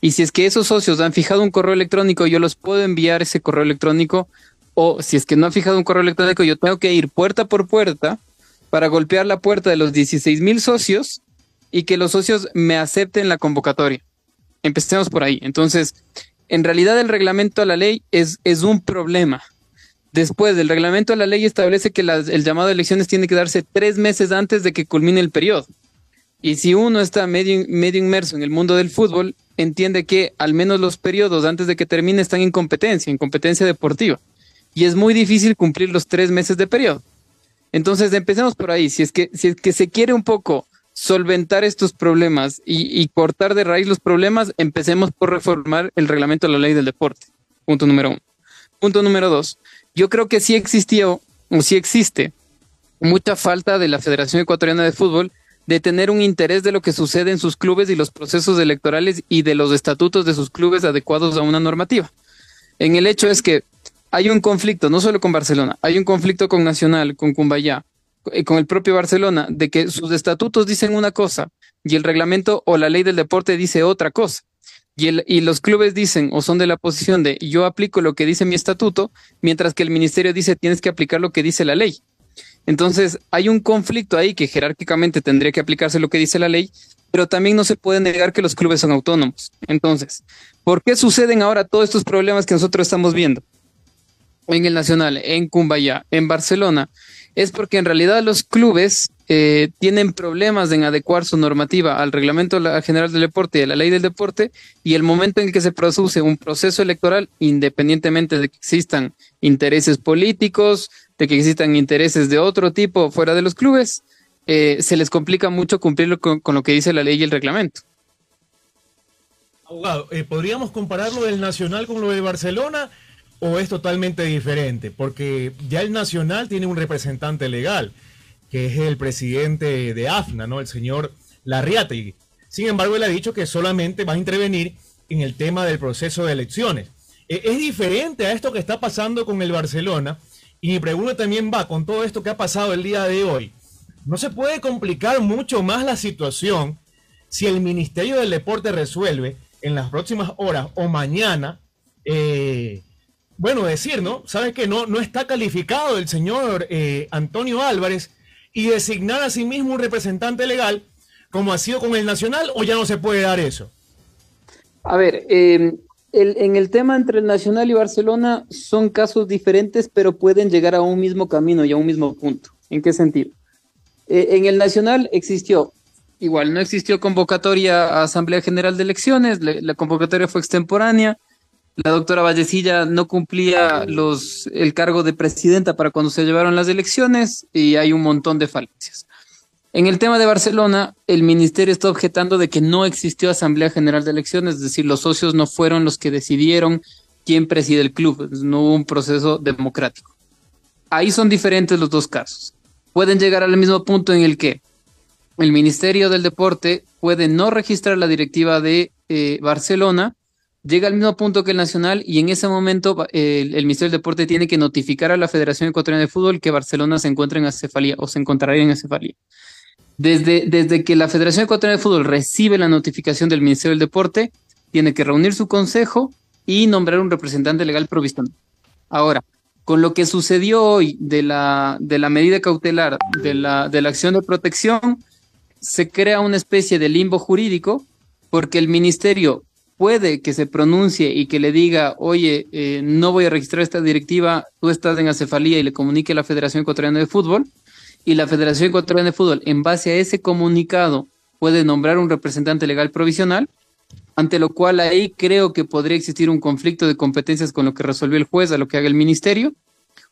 Y si es que esos socios han fijado un correo electrónico, yo los puedo enviar ese correo electrónico o si es que no ha fijado un correo electrónico, yo tengo que ir puerta por puerta para golpear la puerta de los 16 mil socios y que los socios me acepten la convocatoria. Empecemos por ahí. Entonces, en realidad el reglamento a la ley es, es un problema. Después, el reglamento a la ley establece que el llamado a elecciones tiene que darse tres meses antes de que culmine el periodo. Y si uno está medio, medio inmerso en el mundo del fútbol, entiende que al menos los periodos antes de que termine están en competencia, en competencia deportiva. Y es muy difícil cumplir los tres meses de periodo. Entonces, empecemos por ahí. Si es que, si es que se quiere un poco solventar estos problemas y, cortar de raíz los problemas, empecemos por reformar el reglamento de la ley del deporte. Punto número uno. Punto número dos. Yo creo que sí existió o sí existe mucha falta de la Federación Ecuatoriana de Fútbol de tener un interés de lo que sucede en sus clubes y los procesos electorales y de los estatutos de sus clubes adecuados a una normativa. En el hecho es que hay un conflicto, no solo con Barcelona, hay un conflicto con Nacional, con Cumbayá, con el propio Barcelona, de que sus estatutos dicen una cosa y el reglamento o la ley del deporte dice otra cosa. Y, el, y los clubes dicen o son de la posición de yo aplico lo que dice mi estatuto, mientras que el ministerio dice tienes que aplicar lo que dice la ley. Entonces, hay un conflicto ahí que jerárquicamente tendría que aplicarse lo que dice la ley, pero también no se puede negar que los clubes son autónomos. Entonces, ¿por qué suceden ahora todos estos problemas que nosotros estamos viendo? En el Nacional, en Cumbayá, en Barcelona, es porque en realidad los clubes eh, tienen problemas en adecuar su normativa al reglamento general del deporte y a la ley del deporte y el momento en que se produce un proceso electoral, independientemente de que existan intereses políticos, de que existan intereses de otro tipo fuera de los clubes, eh, se les complica mucho cumplirlo con, lo que dice la ley y el reglamento. Abogado, eh, ¿podríamos compararlo del Nacional con lo de Barcelona o es totalmente diferente? Porque ya el Nacional tiene un representante legal, que es el presidente de AFNA, ¿no? El señor Larriate. Sin embargo, él ha dicho que solamente va a intervenir en el tema del proceso de elecciones. Eh, es diferente a esto que está pasando con el Barcelona, y mi pregunta también va con todo esto que ha pasado el día de hoy. ¿No se puede complicar mucho más la situación si el Ministerio del Deporte resuelve en las próximas horas o mañana, eh, bueno, decir, ¿no? ¿Sabes que no, no está calificado el señor eh, Antonio Álvarez y designar a sí mismo un representante legal como ha sido con el Nacional o ya no se puede dar eso? A ver, eh, en el tema entre el Nacional y Barcelona son casos diferentes, pero pueden llegar a un mismo camino y a un mismo punto. ¿En qué sentido? Eh, en el Nacional existió, igual, no existió convocatoria a Asamblea General de Elecciones, la convocatoria fue extemporánea, la doctora Vallecilla no cumplía los, el cargo de presidenta para cuando se llevaron las elecciones y hay un montón de falencias. En el tema de Barcelona, el ministerio está objetando de que no existió Asamblea General de Elecciones, es decir, los socios no fueron los que decidieron quién preside el club, no hubo un proceso democrático. Ahí son diferentes los dos casos. Pueden llegar al mismo punto en el que el Ministerio del Deporte puede no registrar la directiva de eh, Barcelona, llega al mismo punto que el Nacional y en ese momento el, Ministerio del Deporte tiene que notificar a la Federación Ecuatoriana de Fútbol que Barcelona se encuentra en acefalía o se encontraría en acefalía. Desde, desde que la Federación Ecuatoriana de Fútbol recibe la notificación del Ministerio del Deporte, tiene que reunir su consejo y nombrar un representante legal provisional. Ahora, con lo que sucedió hoy de la, de la medida cautelar, de la, de la acción de protección, se crea una especie de limbo jurídico porque el ministerio puede que se pronuncie y que le diga, oye, eh, no voy a registrar esta directiva, tú estás en acefalía y le comunique a la Federación Ecuatoriana de Fútbol, y la Federación Ecuatoriana de Fútbol, en base a ese comunicado, puede nombrar un representante legal provisional, ante lo cual ahí creo que podría existir un conflicto de competencias con lo que resolvió el juez a lo que haga el ministerio,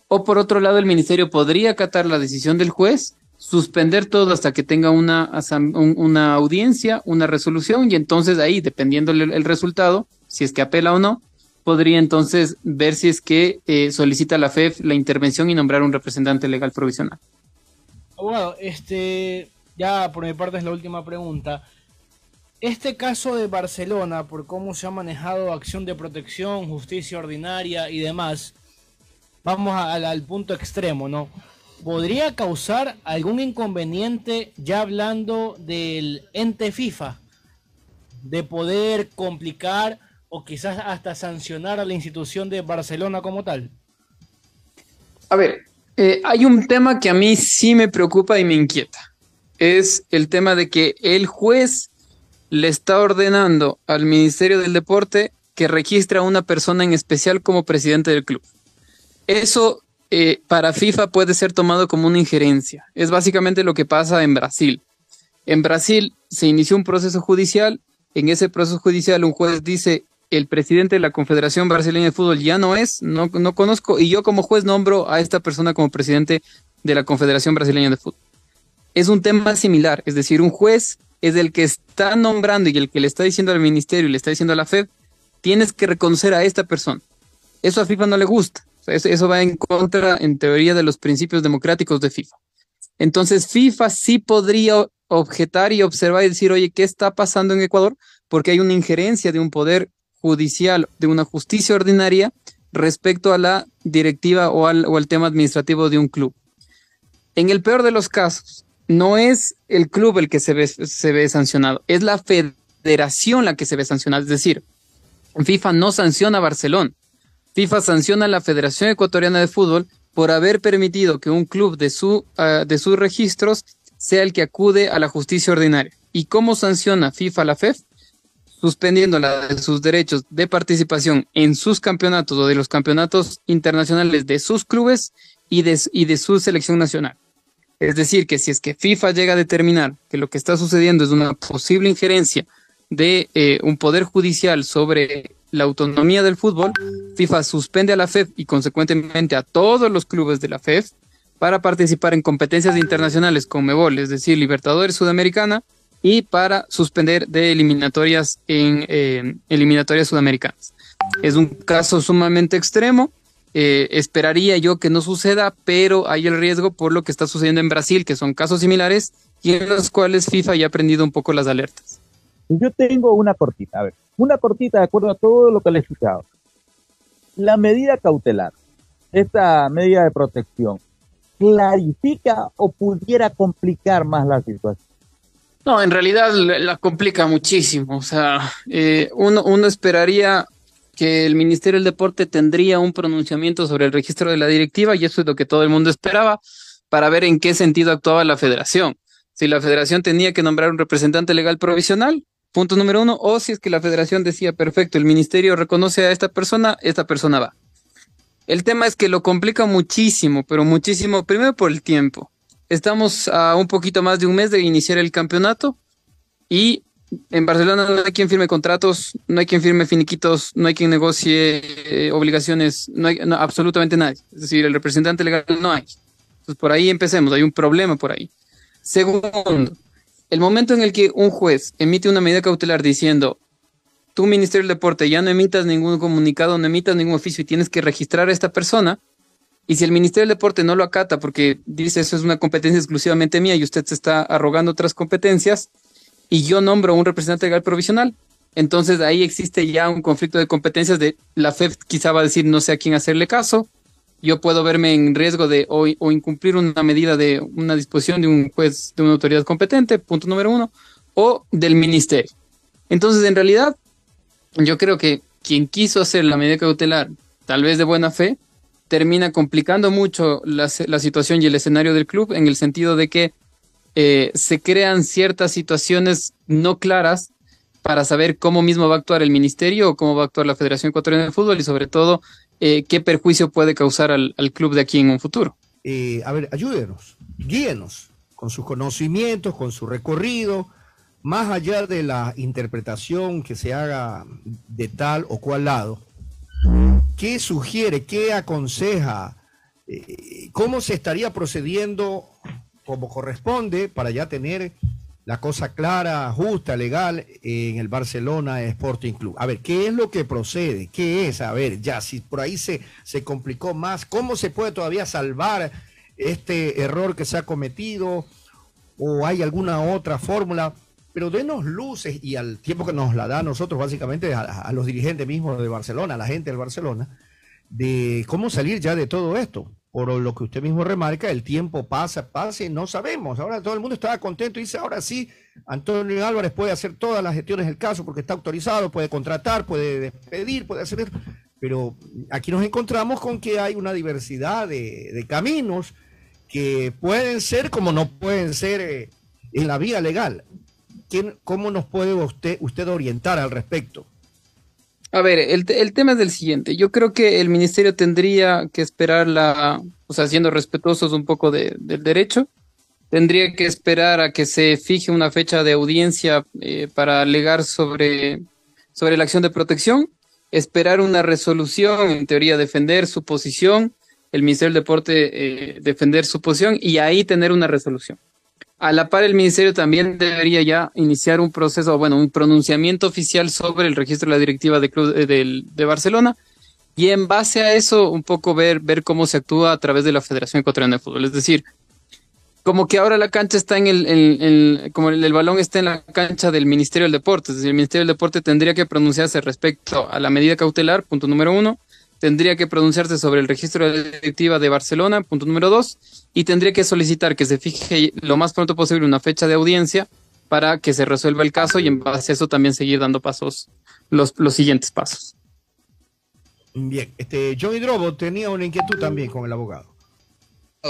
o por otro lado el ministerio podría acatar la decisión del juez, suspender todo hasta que tenga una, una audiencia, una resolución, y entonces ahí, dependiendo el, resultado, si es que apela o no, podría entonces ver si es que eh, solicita la FEF la intervención y nombrar un representante legal provisional. Abogado, este, ya por mi parte es la última pregunta. Este caso de Barcelona, por cómo se ha manejado acción de protección, justicia ordinaria y demás, vamos al punto extremo, ¿no? ¿Podría causar algún inconveniente, ya hablando del ente FIFA, de poder complicar o quizás hasta sancionar a la institución de Barcelona como tal? A ver, eh, hay un tema que a mí sí me preocupa y me inquieta. Es el tema de que el juez le está ordenando al Ministerio del Deporte que registra a una persona en especial como presidente del club. Eso eh, para FIFA puede ser tomado como una injerencia. Es básicamente lo que pasa en Brasil. En Brasil se inició un proceso judicial. En ese proceso judicial un juez dice, el presidente de la Confederación Brasileña de Fútbol ya no es, no, no conozco, y yo como juez nombro a esta persona como presidente de la Confederación Brasileña de Fútbol. Es un tema similar, es decir, un juez es el que está nombrando y el que le está diciendo al ministerio y le está diciendo a la FED, tienes que reconocer a esta persona. Eso a FIFA no le gusta. Eso, va en contra, en teoría, de los principios democráticos de FIFA. Entonces, FIFA sí podría objetar y observar y decir, oye, ¿qué está pasando en Ecuador? Porque hay una injerencia de un poder judicial, de una justicia ordinaria respecto a la directiva o al, o tema administrativo de un club. En el peor de los casos, no es el club el que se ve, se ve sancionado, es la federación la que se ve sancionada. Es decir, FIFA no sanciona a Barcelona, FIFA sanciona a la Federación Ecuatoriana de Fútbol por haber permitido que un club de, su, ah, de sus registros sea el que acude a la justicia ordinaria. ¿Y cómo sanciona FIFA a la FEF? Suspendiendo de sus derechos de participación en sus campeonatos o de los campeonatos internacionales de sus clubes y de, y de su selección nacional. Es decir, que si es que FIFA llega a determinar que lo que está sucediendo es una posible injerencia de eh, un poder judicial sobre la autonomía del fútbol, FIFA suspende a la FEF y consecuentemente a todos los clubes de la FEF para participar en competencias internacionales con MEBOL, es decir, Libertadores Sudamericana, y para suspender de eliminatorias en eh, eliminatorias sudamericanas. Es un caso sumamente extremo, eh, esperaría yo que no suceda, pero hay el riesgo por lo que está sucediendo en Brasil, que son casos similares y en los cuales FIFA ya ha prendido un poco las alertas. Yo tengo una cortita, a ver, una cortita de acuerdo a todo lo que le he escuchado. La medida cautelar, esta medida de protección, ¿clarifica o pudiera complicar más la situación? No, en realidad la complica muchísimo. O sea, eh, uno, uno esperaría que el Ministerio del Deporte tendría un pronunciamiento sobre el registro de la directiva y eso es lo que todo el mundo esperaba para ver en qué sentido actuaba la federación. Si la federación tenía que nombrar un representante legal provisional, punto número uno, o si es que la federación decía, perfecto, el ministerio reconoce a esta persona, esta persona va. El tema es que lo complica muchísimo, pero muchísimo, primero por el tiempo. Estamos a un poquito más de un mes de iniciar el campeonato y en Barcelona no hay quien firme contratos, no hay quien firme finiquitos, no hay quien negocie eh, obligaciones, no hay absolutamente nadie. Es decir, el representante legal no hay. Entonces, por ahí empecemos, hay un problema por ahí. Segundo, el momento en el que un juez emite una medida cautelar diciendo, tu Ministerio del Deporte ya no emitas ningún comunicado, no emitas ningún oficio y tienes que registrar a esta persona, y si el Ministerio del Deporte no lo acata porque dice eso es una competencia exclusivamente mía y usted se está arrogando otras competencias, y yo nombro un representante legal provisional. Entonces ahí existe ya un conflicto de competencias de la FED quizá va a decir no sé a quién hacerle caso. Yo puedo verme en riesgo de o, incumplir una medida de una disposición de un juez, de una autoridad competente, punto número uno, o del ministerio. Entonces, en realidad, yo creo que quien quiso hacer la medida cautelar, tal vez de buena fe, termina complicando mucho la, la situación y el escenario del club en el sentido de que eh, se crean ciertas situaciones no claras para saber cómo mismo va a actuar el ministerio o cómo va a actuar la Federación Ecuatoriana de Fútbol y sobre todo eh, qué perjuicio puede causar al, club de aquí en un futuro. Eh, a ver, ayúdenos, guíenos con sus conocimientos, con su recorrido, más allá de la interpretación que se haga de tal o cual lado. ¿Qué sugiere, qué aconseja, cómo se estaría procediendo como corresponde para ya tener la cosa clara, justa, legal en el Barcelona Sporting Club. A ver, ¿qué es lo que procede? ¿Qué es? A ver, ya, si por ahí se, se complicó más, ¿cómo se puede todavía salvar este error que se ha cometido? ¿O hay alguna otra fórmula? Pero denos luces y al tiempo que nos la da a nosotros, básicamente a, a los dirigentes mismos de Barcelona, a la gente del Barcelona, de cómo salir ya de todo esto por lo que usted mismo remarca, el tiempo pasa, pasa y no sabemos. Ahora todo el mundo estaba contento y dice, ahora sí, Antonio Álvarez puede hacer todas las gestiones del caso porque está autorizado, puede contratar, puede despedir, puede hacer... Pero aquí nos encontramos con que hay una diversidad de, caminos que pueden ser como no pueden ser eh, en la vía legal. ¿Quién, ¿Cómo nos puede usted, usted orientar al respecto? A ver, el, el, tema es del siguiente. Yo creo que el ministerio tendría que esperar la, o sea, siendo respetuosos un poco de, del derecho, tendría que esperar a que se fije una fecha de audiencia eh, para alegar sobre, sobre la acción de protección, esperar una resolución, en teoría defender su posición, el Ministerio del Deporte eh, defender su posición y ahí tener una resolución. A la par, el Ministerio también debería ya iniciar un proceso, bueno, un pronunciamiento oficial sobre el registro de la directiva de, Club, eh, de, Barcelona y en base a eso un poco ver, ver cómo se actúa a través de la Federación Ecuatoriana de Fútbol. Es decir, como que ahora la cancha está en el como el, el, balón está en la cancha del Ministerio del Deporte. Es decir, el Ministerio del Deporte tendría que pronunciarse respecto a la medida cautelar, punto número uno, tendría que pronunciarse sobre el registro de la directiva de Barcelona, punto número dos, y tendría que solicitar que se fije lo más pronto posible una fecha de audiencia para que se resuelva el caso y en base a eso también seguir dando pasos, los, los siguientes pasos. Bien, este, John Hidrobo tenía una inquietud también con el abogado.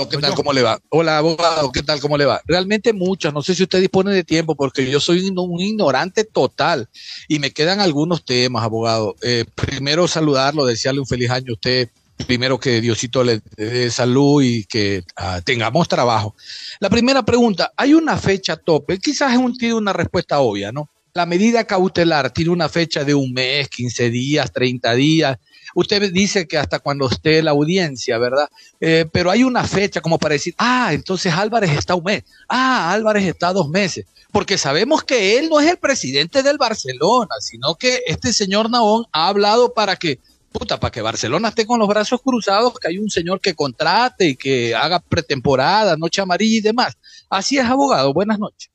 ¿Qué tal? ¿Cómo le va? Hola, abogado, ¿qué tal? ¿Cómo le va? Realmente muchas, no sé si usted dispone de tiempo, porque yo soy un ignorante total y me quedan algunos temas, abogado. Eh, primero saludarlo, desearle un feliz año a usted, primero que Diosito le dé salud y que uh, tengamos trabajo. La primera pregunta, ¿hay una fecha tope? Quizás es un, tiene una respuesta obvia, ¿no? La medida cautelar tiene una fecha de un mes, 15 días, 30 días. Usted dice que hasta cuando esté la audiencia, ¿verdad? Eh, pero hay una fecha como para decir, ah, entonces Álvarez está un mes, ah, Álvarez está dos meses, porque sabemos que él no es el presidente del Barcelona, sino que este señor Naón ha hablado para que puta, para que Barcelona esté con los brazos cruzados, que hay un señor que contrate y que haga pretemporada, noche amarilla y demás. Así es, abogado. Buenas noches.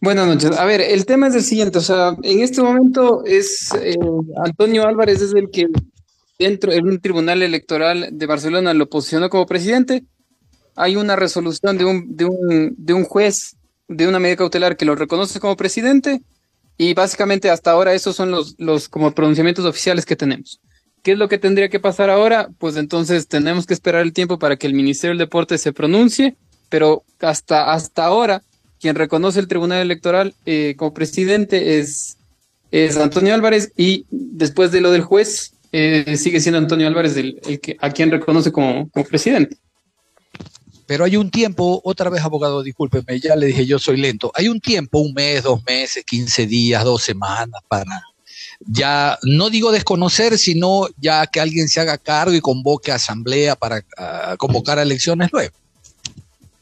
Buenas noches. A ver, el tema es el siguiente, o sea, en este momento es eh, Antonio Álvarez es el que dentro de un tribunal electoral de Barcelona lo posicionó como presidente. Hay una resolución de un, de un, de un juez de una medida cautelar que lo reconoce como presidente y básicamente hasta ahora esos son los, los como pronunciamientos oficiales que tenemos. ¿Qué es lo que tendría que pasar ahora? Pues entonces tenemos que esperar el tiempo para que el Ministerio del Deporte se pronuncie, pero hasta, hasta ahora quien reconoce el Tribunal Electoral eh, como presidente es, es Antonio Álvarez y después de lo del juez eh, sigue siendo Antonio Álvarez el, que, a quien reconoce como, presidente. Pero hay un tiempo, otra vez abogado, discúlpeme, ya le dije yo soy lento, hay un tiempo, un mes, dos meses, quince días, dos semanas para ya, no digo desconocer, sino ya que alguien se haga cargo y convoque a asamblea para convocar a elecciones luego.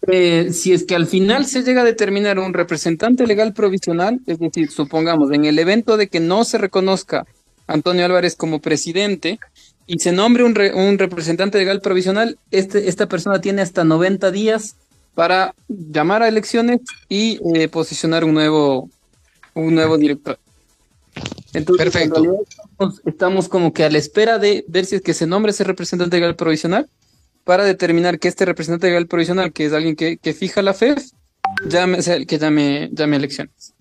Eh, si es que al final se llega a determinar un representante legal provisional, es decir, supongamos, en el evento de que no se reconozca Antonio Álvarez como presidente y se nombre un, re, un representante legal provisional, este, esta persona tiene hasta 90 días para llamar a elecciones y eh, posicionar un nuevo, un nuevo director. Entonces, Perfecto. En estamos, estamos como que a la espera de ver si es que se nombre ese representante legal provisional para determinar que este representante legal provisional, que es alguien que, que fija la FEF, llame, que llame, llame elecciones.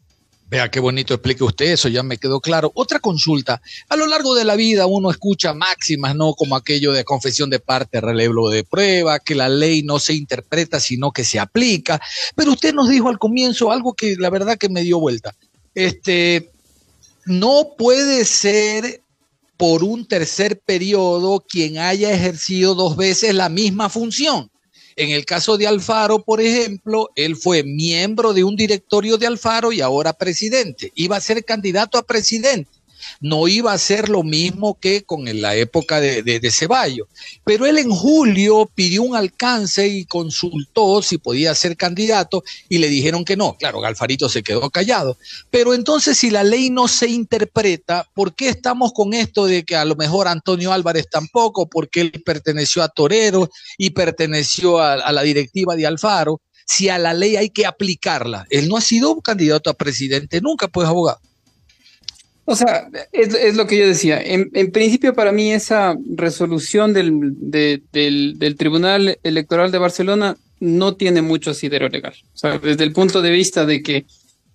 Vea qué bonito explique usted eso, ya me quedó claro. Otra consulta. A lo largo de la vida uno escucha máximas, ¿no? Como aquello de confesión de parte, relevo de prueba, que la ley no se interpreta, sino que se aplica. Pero usted nos dijo al comienzo algo que la verdad que me dio vuelta. Este, no puede ser por un tercer periodo quien haya ejercido dos veces la misma función. En el caso de Alfaro, por ejemplo, él fue miembro de un directorio de Alfaro y ahora presidente. Iba a ser candidato a presidente. No iba a ser lo mismo que con la época de, Ceballos. Pero él en julio pidió un alcance y consultó si podía ser candidato y le dijeron que no. Claro, Galfarito se quedó callado. Pero entonces, si la ley no se interpreta, ¿por qué estamos con esto de que a lo mejor Antonio Álvarez tampoco, porque él perteneció a Torero y perteneció a, a la directiva de Alfaro? Si a la ley hay que aplicarla. Él no ha sido candidato a presidente nunca, pues, abogado. O sea, es, es, lo que yo decía. En, principio, para mí, esa resolución del, de, del, del, Tribunal Electoral de Barcelona no tiene mucho asidero legal. O sea, desde el punto de vista de que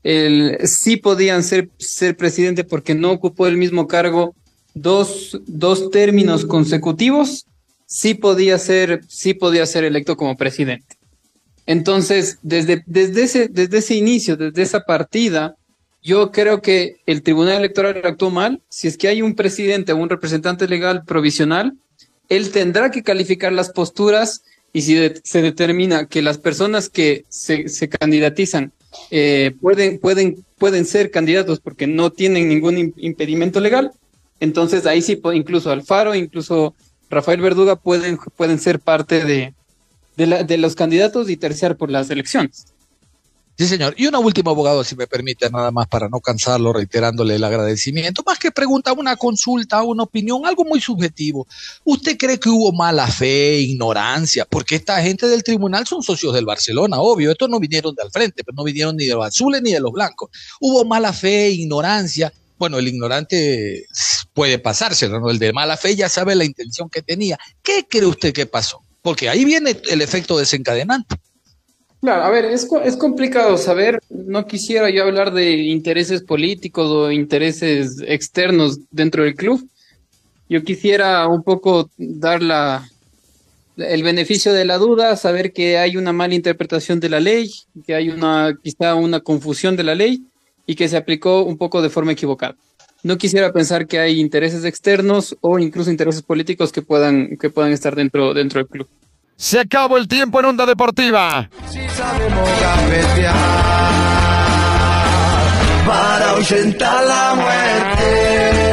el, sí podían ser, ser presidente porque no ocupó el mismo cargo dos, dos términos consecutivos, sí podía ser, sí podía ser electo como presidente. Entonces, desde, desde, ese, desde ese inicio, desde esa partida, Yo creo que el Tribunal Electoral actuó mal. Si es que hay un presidente o un representante legal provisional, él tendrá que calificar las posturas y si se determina que las personas que se, candidatizan eh, pueden, pueden, pueden ser candidatos porque no tienen ningún im- impedimento legal, entonces ahí sí, incluso Alfaro, incluso Rafael Verduga pueden, pueden ser parte de, de, de los candidatos y terciar por las elecciones. Sí, señor. Y una última, abogado, si me permite, nada más para no cansarlo, reiterándole el agradecimiento. Más que pregunta, una consulta, una opinión, algo muy subjetivo. ¿Usted cree que hubo mala fe, ignorancia? Porque esta gente del tribunal son socios del Barcelona, obvio. Estos no vinieron de al frente, pero no vinieron ni de los azules ni de los blancos. ¿Hubo mala fe, ignorancia? Bueno, el ignorante puede pasarse, ¿no? El de mala fe ya sabe la intención que tenía. ¿Qué cree usted que pasó? Porque ahí viene el efecto desencadenante. Claro, a ver, es, es complicado saber, no quisiera yo hablar de intereses políticos o intereses externos dentro del club. Yo quisiera un poco dar la, el beneficio de la duda, saber que hay una mala interpretación de la ley, que hay una quizá una confusión de la ley y que se aplicó un poco de forma equivocada. No quisiera pensar que hay intereses externos o incluso intereses políticos que puedan, que puedan estar dentro, dentro del club. Se acabó el tiempo en Onda Deportiva. para ahuyentar la muerte.